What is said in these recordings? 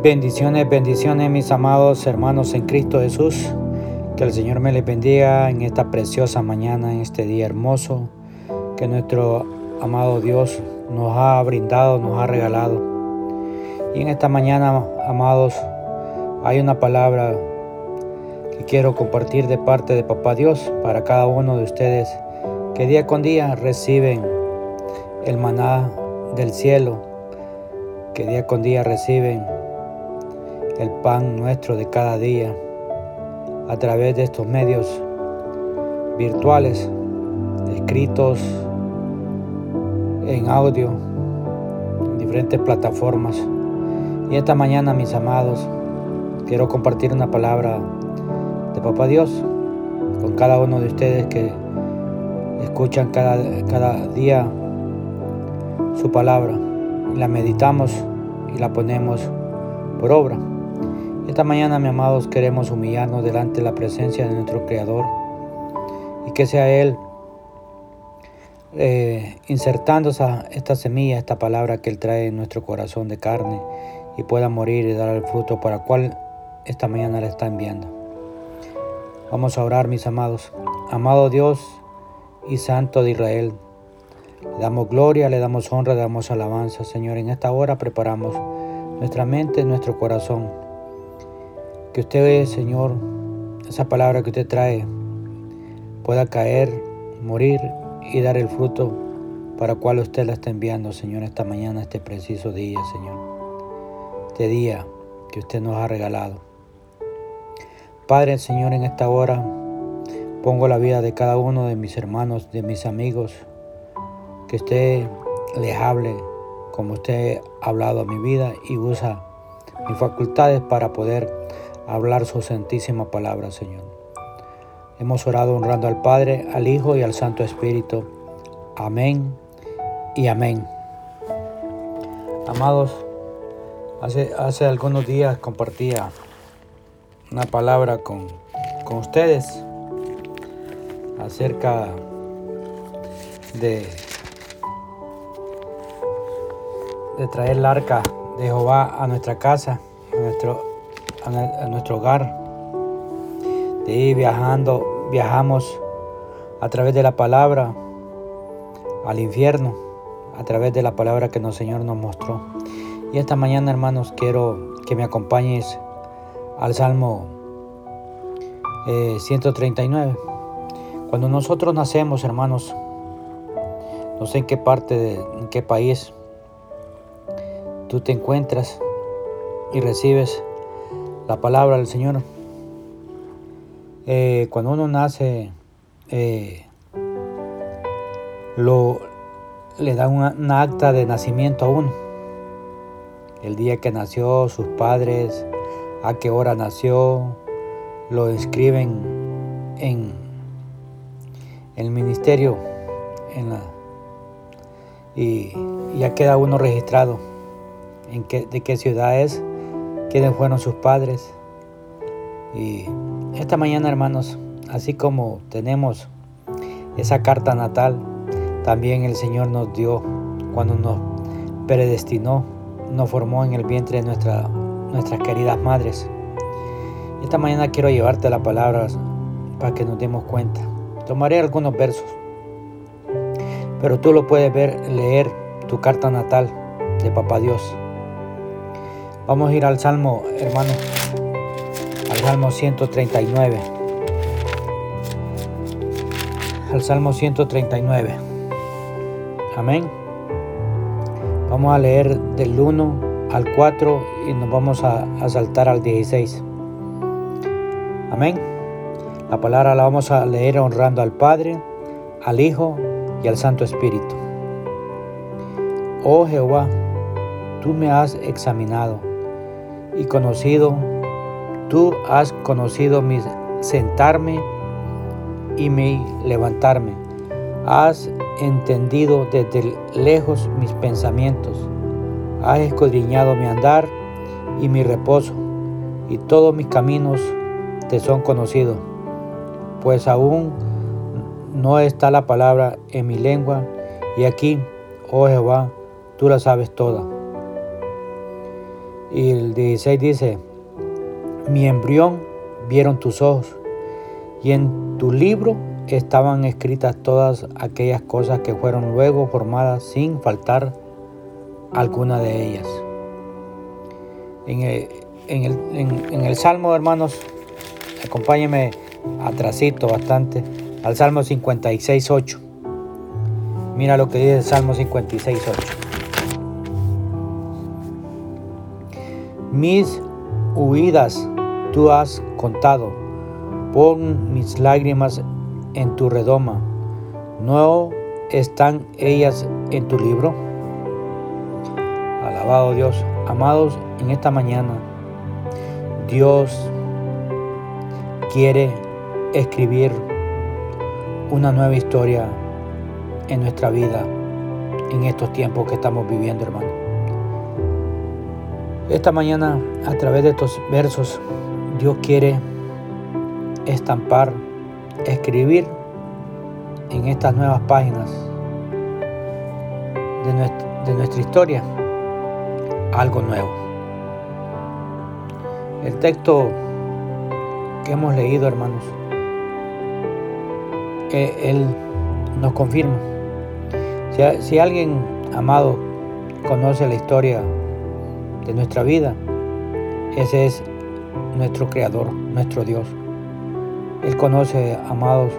Bendiciones, bendiciones mis amados hermanos en Cristo Jesús. Que el Señor me les bendiga en esta preciosa mañana, en este día hermoso que nuestro amado Dios nos ha brindado, nos ha regalado. Y en esta mañana, amados, hay una palabra que quiero compartir de parte de Papá Dios para cada uno de ustedes que día con día reciben el maná del cielo, que día con día reciben el pan nuestro de cada día a través de estos medios virtuales, escritos en audio, en diferentes plataformas. Y esta mañana, mis amados, quiero compartir una palabra de Papá Dios con cada uno de ustedes que escuchan cada, cada día su palabra. La meditamos y la ponemos por obra. Esta mañana, mis amados, queremos humillarnos delante de la presencia de nuestro Creador y que sea Él eh, esta semilla, esta palabra que Él trae en nuestro corazón de carne y pueda morir y dar el fruto para el cual esta mañana le está enviando. Vamos a orar, mis amados. Amado Dios y Santo de Israel, le damos gloria, le damos honra, le damos alabanza, Señor. En esta hora preparamos nuestra mente, nuestro corazón que usted, Señor, esa palabra que usted trae, pueda caer, morir y dar el fruto para cual usted la está enviando, Señor, esta mañana, este preciso día, Señor. Este día que usted nos ha regalado. Padre, Señor, en esta hora pongo la vida de cada uno de mis hermanos, de mis amigos, que usted les hable como usted ha hablado a mi vida y usa mis facultades para poder hablar su santísima palabra, Señor. Hemos orado honrando al Padre, al Hijo y al Santo Espíritu. Amén y amén. Amados, hace, hace algunos días compartía una palabra con, con ustedes acerca de, de traer el arca de Jehová a nuestra casa, a nuestro, a, nuestro hogar. De ahí viajando, viajamos a través de la palabra al infierno, a través de la palabra que el Señor nos mostró. Y esta mañana, hermanos, quiero que me acompañes al Salmo 139. Eh, Cuando nosotros nacemos, hermanos, no sé en qué parte, de, en qué país tú te encuentras y recibes la palabra del Señor. Eh, cuando uno nace, eh, lo, le da una, acta de nacimiento a uno. El día que nació, sus padres, a qué hora nació, lo inscriben en, el ministerio y ya queda uno registrado en qué, de qué ciudad es quiénes fueron sus padres. Y esta mañana, hermanos, así como tenemos esa carta natal, también el Señor nos dio cuando nos predestinó, nos formó en el vientre de nuestra, nuestras queridas madres. Esta mañana quiero llevarte la palabra para que nos demos cuenta. Tomaré algunos versos, pero tú lo puedes ver, leer tu carta natal de Papá Dios. Vamos a ir al Salmo, hermano, al Salmo 139. Al Salmo 139. Amén. Vamos a leer del 1 al 4 y nos vamos a, a saltar al 16. Amén. La palabra la vamos a leer honrando al Padre, al Hijo y al Santo Espíritu. Oh Jehová, tú me has examinado y conocido, tú has conocido mi sentarme y mi levantarme. Has entendido desde lejos mis pensamientos. Has escudriñado mi andar y mi reposo, y todos mis caminos te son conocidos. Pues aún no está la palabra en mi lengua, y aquí, oh Jehová, tú la sabes toda. Y el 16 dice, mi embrión vieron tus ojos y en tu libro estaban escritas todas aquellas cosas que fueron luego formadas sin faltar alguna de ellas. En el, en el, Salmo, hermanos, acompáñenme atrasito bastante, al Salmo 56, 8. Mira lo que dice el Salmo 56, 8. Mis huidas tú has contado, pon mis lágrimas en tu redoma. ¿No están ellas en tu libro? Alabado Dios. Amados, en esta mañana Dios quiere escribir una nueva historia en nuestra vida en estos tiempos que estamos viviendo, hermano. Esta mañana, a través de estos versos, Dios quiere estampar, escribir en estas nuevas páginas de nuestra, historia algo nuevo. El texto que hemos leído, hermanos, Él nos confirma. Si, si alguien amado conoce la historia de nuestra vida, ese es nuestro Creador, nuestro Dios. Él conoce, amados,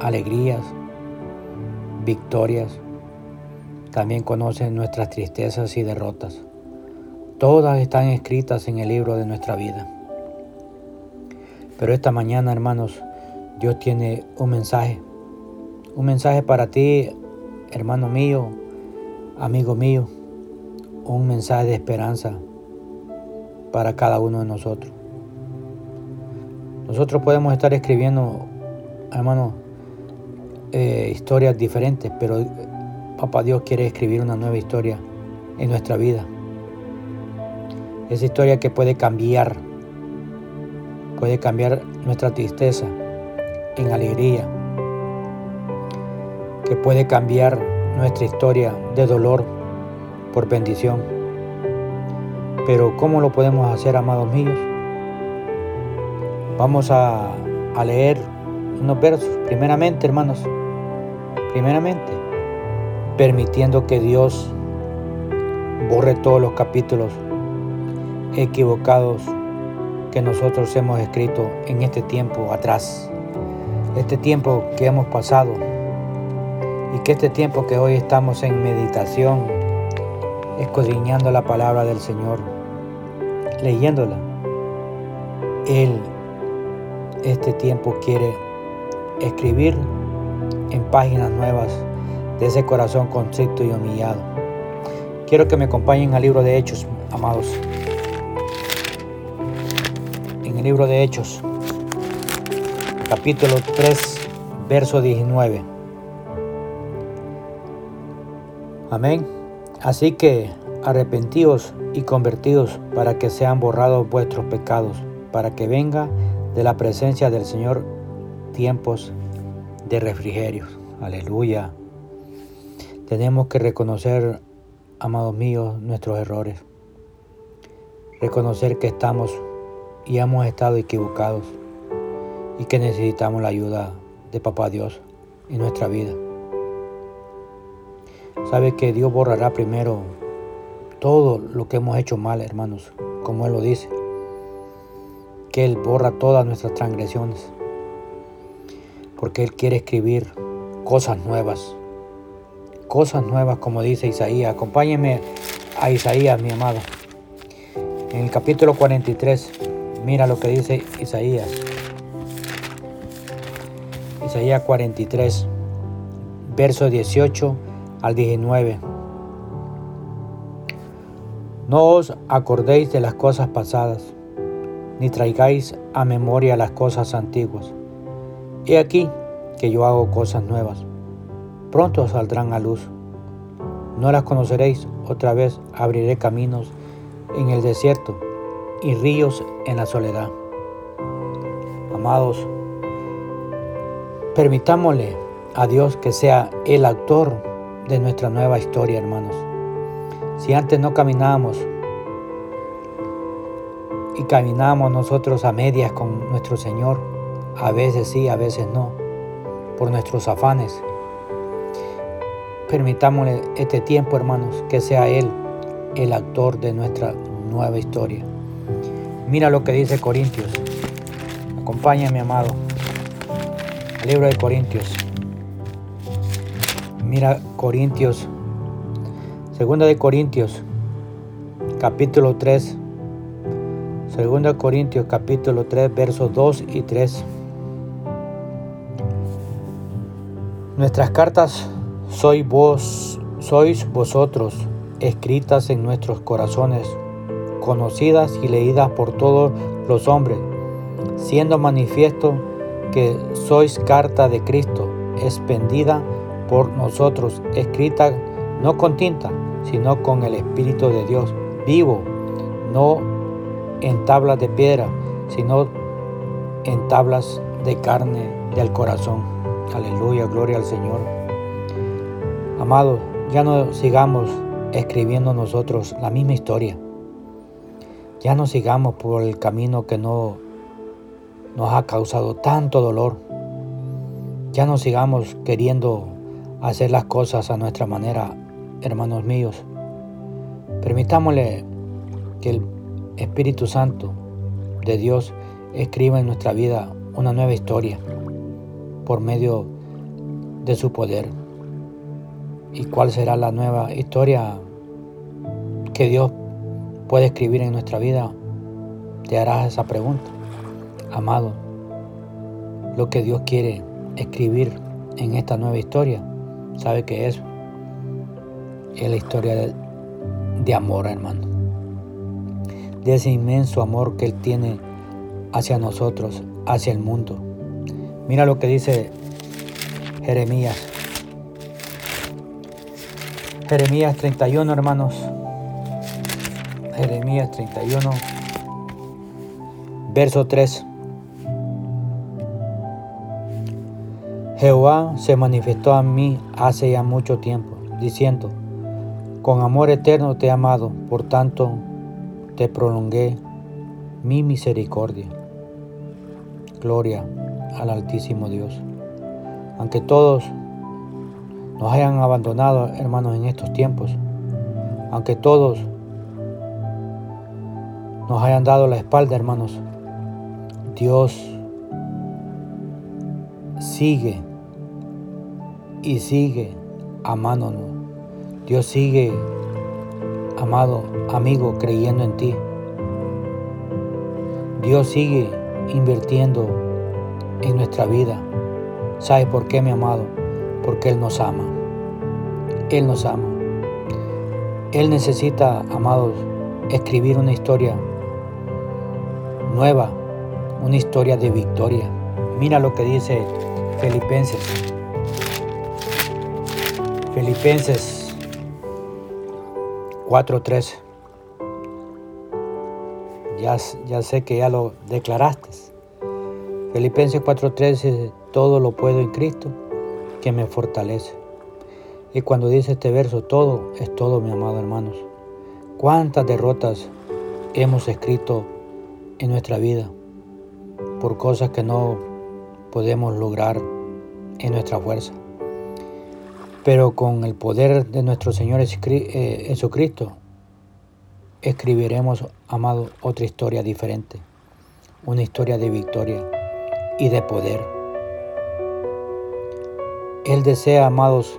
alegrías, victorias. También conoce nuestras tristezas y derrotas. Todas están escritas en el libro de nuestra vida. Pero esta mañana, hermanos, Dios tiene un mensaje. Un mensaje para ti, hermano mío, amigo mío. Un mensaje de esperanza para cada uno de nosotros. Nosotros podemos estar escribiendo, hermano, eh, historias diferentes, pero Papá Dios quiere escribir una nueva historia en nuestra vida. Esa historia que puede cambiar, puede cambiar nuestra tristeza en alegría, que puede cambiar nuestra historia de dolor por bendición. Pero ¿cómo lo podemos hacer, amados míos? Vamos a, leer unos versos. Primeramente, hermanos, primeramente, permitiendo que Dios borre todos los capítulos equivocados que nosotros hemos escrito en este tiempo atrás, este tiempo que hemos pasado y que este tiempo que hoy estamos en meditación, escudriñando la palabra del Señor, leyéndola, Él este tiempo quiere escribir en páginas nuevas de ese corazón constricto y humillado. Quiero que me acompañen al libro de Hechos, amados. En el libro de Hechos, capítulo 3, verso 19. Amén. Así que arrepentíos y convertidos para que sean borrados vuestros pecados, para que venga de la presencia del Señor tiempos de refrigerio. Aleluya. Tenemos que reconocer, amados míos, nuestros errores. Reconocer que estamos y hemos estado equivocados y que necesitamos la ayuda de Papá Dios en nuestra vida. Sabe que Dios borrará primero todo lo que hemos hecho mal, hermanos, como Él lo dice que Él borra todas nuestras transgresiones, porque Él quiere escribir cosas nuevas, cosas nuevas como dice Isaías. Acompáñeme a Isaías, mi amado. En el capítulo 43, mira lo que dice Isaías. Isaías 43, verso 18 al 19. No os acordéis de las cosas pasadas ni traigáis a memoria las cosas antiguas. He aquí que yo hago cosas nuevas. Pronto saldrán a luz. No las conoceréis, otra vez abriré caminos en el desierto y ríos en la soledad. Amados, permitámosle a Dios que sea el autor de nuestra nueva historia, hermanos. Si antes no caminábamos y caminamos nosotros a medias con nuestro Señor. A veces sí, a veces no, por nuestros afanes. Permitámosle este tiempo, hermanos, que sea Él el actor de nuestra nueva historia. Mira lo que dice Corintios. Acompáñame, amado. El libro de Corintios. Mira Corintios. Segunda de Corintios, capítulo 3. Segunda Corintios, capítulo 3, versos 2 y 3. Nuestras cartas sois vos, sois vosotros, escritas en nuestros corazones, conocidas y leídas por todos los hombres, siendo manifiesto que sois carta de Cristo, expendida por nosotros, escrita no con tinta, sino con el Espíritu de Dios, vivo, no en tablas de piedra, sino en tablas de carne del corazón. Aleluya, gloria al Señor. Amados, ya no sigamos escribiendo nosotros la misma historia. Ya no sigamos por el camino que no nos ha causado tanto dolor. Ya no sigamos queriendo hacer las cosas a nuestra manera, hermanos míos. Permitámosle que el Espíritu Santo de Dios escriba en nuestra vida una nueva historia por medio de su poder. ¿Y cuál será la nueva historia que Dios puede escribir en nuestra vida? Te harás esa pregunta amado, lo que Dios quiere escribir en esta nueva historia, sabe que es, es la historia de, de amor, hermano. De ese inmenso amor que Él tiene hacia nosotros, hacia el mundo. Mira lo que dice Jeremías. Jeremías 31, hermanos. Jeremías 31, verso 3. Jehová se manifestó a mí hace ya mucho tiempo, diciendo, con amor eterno te he amado, por tanto te prolongué mi misericordia. Gloria al Altísimo Dios. Aunque todos nos hayan abandonado, hermanos, en estos tiempos, aunque todos nos hayan dado la espalda, hermanos, Dios sigue y sigue amándonos. Dios sigue, amado amigo, creyendo en ti. Dios sigue invirtiendo en nuestra vida. ¿Sabe por qué, mi amado? Porque Él nos ama. Él nos ama. Él necesita, amados, escribir una historia nueva, una historia de victoria. Mira lo que dice Filipenses Filipenses 4.13. Ya, ya sé que ya lo declaraste. Filipenses 4.13, todo lo puedo en Cristo que me fortalece. Y cuando dice este verso, todo es todo, mi amado hermanos. ¿Cuántas derrotas hemos escrito en nuestra vida por cosas que no podemos lograr en nuestra fuerza? Pero con el poder de nuestro Señor eh, Jesucristo, escribiremos, amado, otra historia diferente. Una historia de victoria y de poder. Él desea, amados,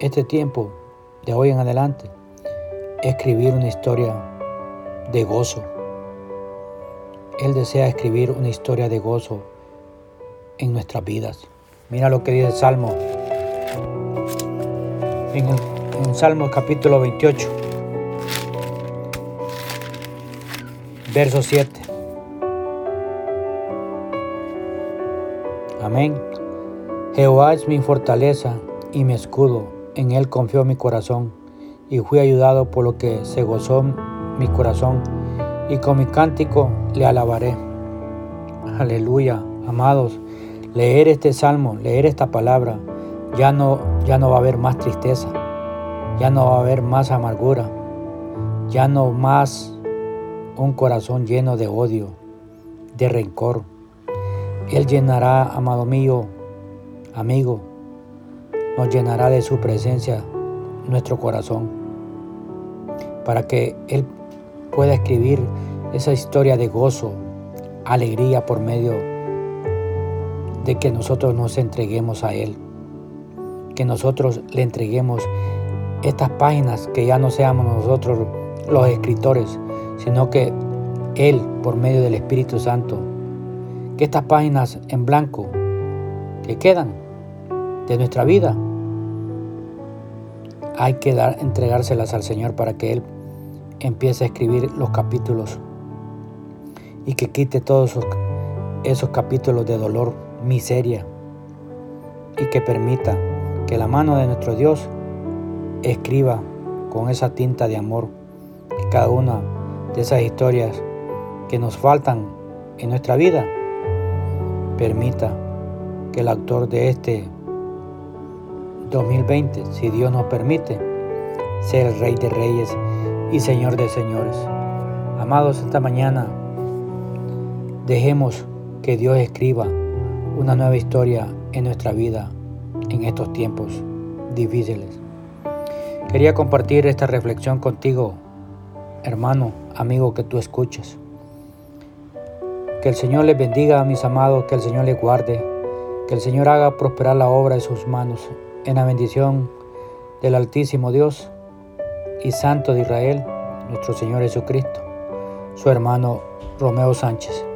este tiempo, de hoy en adelante, escribir una historia de gozo. Él desea escribir una historia de gozo en nuestras vidas. Mira lo que dice el Salmo en, Salmos capítulo 28, verso 7. Amén. Jehová es mi fortaleza y mi escudo, en él confió mi corazón, y fui ayudado por lo que se gozó mi corazón, y con mi cántico le alabaré. Aleluya, amados, leer este salmo, leer esta palabra, ya no, ya no va a haber más tristeza, ya no va a haber más amargura, ya no más un corazón lleno de odio, de rencor. Él llenará, amado mío, amigo, nos llenará de su presencia nuestro corazón, para que Él pueda escribir esa historia de gozo, alegría por medio de que nosotros nos entreguemos a Él, que nosotros le entreguemos estas páginas, que ya no seamos nosotros los escritores, sino que Él, por medio del Espíritu Santo, que estas páginas en blanco que quedan de nuestra vida, hay que dar, entregárselas al Señor para que Él empiece a escribir los capítulos y que quite todos esos, esos capítulos de dolor, miseria y que permita que la mano de nuestro Dios escriba con esa tinta de amor cada una de esas historias que nos faltan en nuestra vida permita que el autor de este 2020, si Dios nos permite, ser el Rey de Reyes y Señor de Señores. Amados, esta mañana dejemos que Dios escriba una nueva historia en nuestra vida en estos tiempos difíciles. Quería compartir esta reflexión contigo, hermano, amigo que tú escuches. Que el Señor les bendiga a mis amados, que el Señor les guarde, que el Señor haga prosperar la obra de sus manos en la bendición del Altísimo Dios y Santo de Israel, nuestro Señor Jesucristo, su hermano Romeo Sánchez.